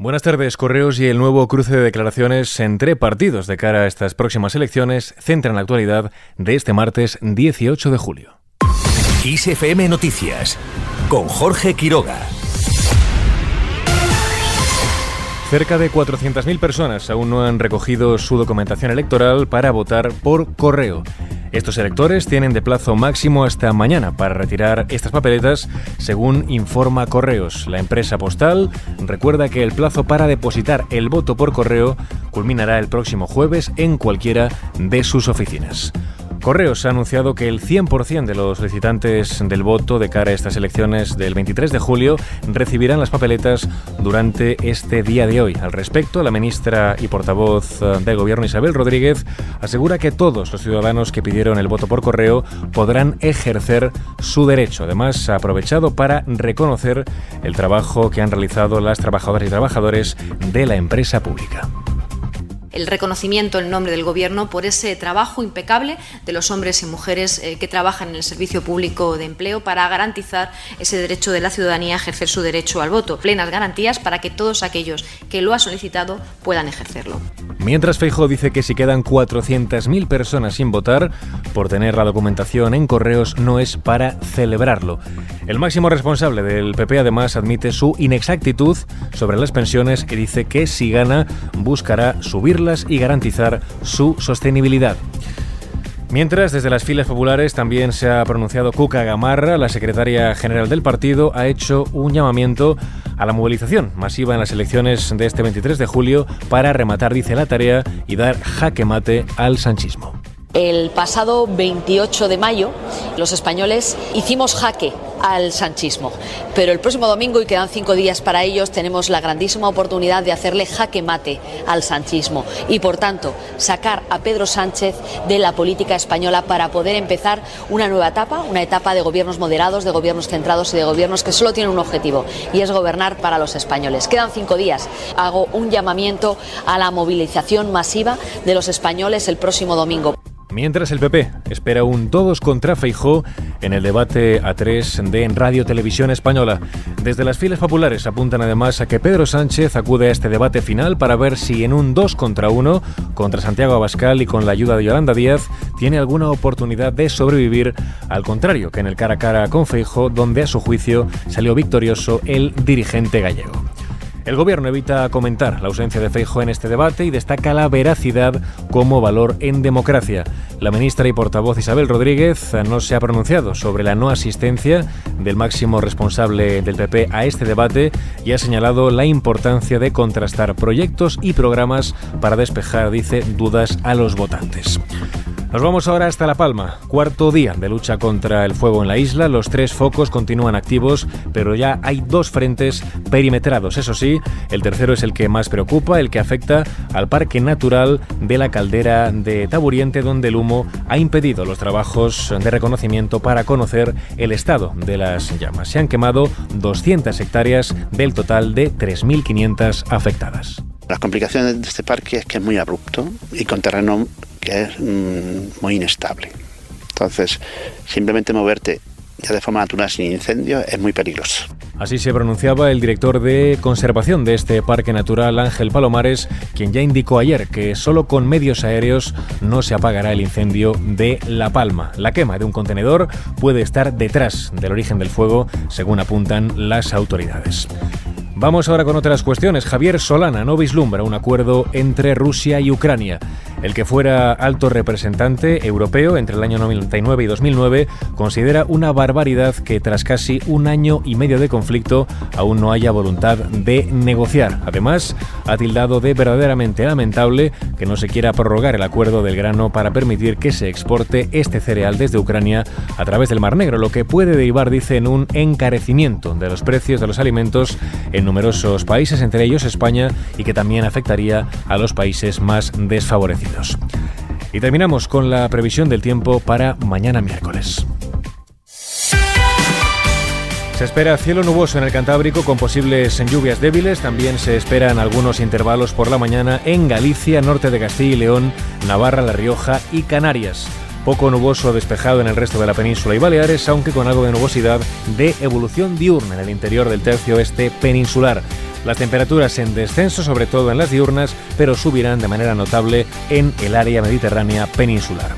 Buenas tardes. Correos y el nuevo cruce de declaraciones entre partidos de cara a estas próximas elecciones centran la actualidad de este martes 18 de julio. ISFM Noticias con Jorge Quiroga. Cerca de 400.000 personas aún no han recogido su documentación electoral para votar por correo. Estos electores tienen de plazo máximo hasta mañana para retirar estas papeletas, según informa Correos. La empresa postal recuerda que el plazo para depositar el voto por correo culminará el próximo jueves en cualquiera de sus oficinas. Correos ha anunciado que el 100% de los solicitantes del voto de cara a estas elecciones del 23 de julio recibirán las papeletas durante este día de hoy. Al respecto, la ministra y portavoz eh, del Gobierno Isabel Rodríguez asegura que todos los ciudadanos que pidieron el voto por correo podrán ejercer su derecho. Además, ha aprovechado para reconocer el trabajo que han realizado las trabajadoras y trabajadores de la empresa pública el reconocimiento en nombre del Gobierno por ese trabajo impecable de los hombres y mujeres eh, que trabajan en el servicio público de empleo para garantizar ese derecho de la ciudadanía a ejercer su derecho al voto. Plenas garantías para que todos aquellos que lo han solicitado puedan ejercerlo. Mientras Feijo dice que si quedan 400.000 personas sin votar por tener la documentación en correos no es para celebrarlo. El máximo responsable del PP además admite su inexactitud sobre las pensiones y dice que si gana buscará subirlas y garantizar su sostenibilidad. Mientras, desde las filas populares también se ha pronunciado Cuca Gamarra, la secretaria general del partido, ha hecho un llamamiento a la movilización masiva en las elecciones de este 23 de julio para rematar, dice la tarea, y dar jaque mate al sanchismo. El pasado 28 de mayo los españoles hicimos jaque al sanchismo, pero el próximo domingo, y quedan cinco días para ellos, tenemos la grandísima oportunidad de hacerle jaque mate al sanchismo y, por tanto, sacar a Pedro Sánchez de la política española para poder empezar una nueva etapa, una etapa de gobiernos moderados, de gobiernos centrados y de gobiernos que solo tienen un objetivo, y es gobernar para los españoles. Quedan cinco días. Hago un llamamiento a la movilización masiva de los españoles el próximo domingo. Mientras el PP espera un todos contra Feijó en el debate a tres Radio Televisión Española. Desde las filas populares apuntan además a que Pedro Sánchez acude a este debate final para ver si en un 2 contra 1 contra Santiago Abascal y con la ayuda de Yolanda Díaz tiene alguna oportunidad de sobrevivir, al contrario que en el cara a cara con Feijó, donde a su juicio salió victorioso el dirigente gallego. El Gobierno evita comentar la ausencia de Feijo en este debate y destaca la veracidad como valor en democracia. La ministra y portavoz Isabel Rodríguez no se ha pronunciado sobre la no asistencia del máximo responsable del PP a este debate y ha señalado la importancia de contrastar proyectos y programas para despejar, dice, dudas a los votantes. Nos vamos ahora hasta La Palma, cuarto día de lucha contra el fuego en la isla. Los tres focos continúan activos, pero ya hay dos frentes perimetrados. Eso sí, el tercero es el que más preocupa, el que afecta al parque natural de la caldera de Taburiente, donde el humo ha impedido los trabajos de reconocimiento para conocer el estado de las llamas. Se han quemado 200 hectáreas del total de 3.500 afectadas. Las complicaciones de este parque es que es muy abrupto y con terreno es mm, muy inestable. Entonces, simplemente moverte ya de forma natural sin incendio es muy peligroso. Así se pronunciaba el director de conservación de este parque natural, Ángel Palomares, quien ya indicó ayer que solo con medios aéreos no se apagará el incendio de La Palma. La quema de un contenedor puede estar detrás del origen del fuego, según apuntan las autoridades. Vamos ahora con otras cuestiones. Javier Solana no vislumbra un acuerdo entre Rusia y Ucrania. El que fuera alto representante europeo entre el año 99 y 2009 considera una barbaridad que tras casi un año y medio de conflicto aún no haya voluntad de negociar. Además, ha tildado de verdaderamente lamentable que no se quiera prorrogar el acuerdo del grano para permitir que se exporte este cereal desde Ucrania a través del Mar Negro, lo que puede derivar, dice, en un encarecimiento de los precios de los alimentos en numerosos países, entre ellos España, y que también afectaría a los países más desfavorecidos. Y terminamos con la previsión del tiempo para mañana miércoles. Se espera cielo nuboso en el Cantábrico con posibles lluvias débiles. También se esperan algunos intervalos por la mañana en Galicia, norte de Castilla y León, Navarra, La Rioja y Canarias. Poco nuboso despejado en el resto de la península y Baleares, aunque con algo de nubosidad de evolución diurna en el interior del tercio este peninsular. Las temperaturas en descenso, sobre todo en las diurnas, pero subirán de manera notable en el área mediterránea peninsular.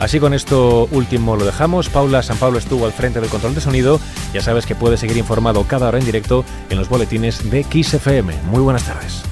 Así con esto último lo dejamos. Paula San Pablo estuvo al frente del control de sonido. Ya sabes que puedes seguir informado cada hora en directo en los boletines de XFM. Muy buenas tardes.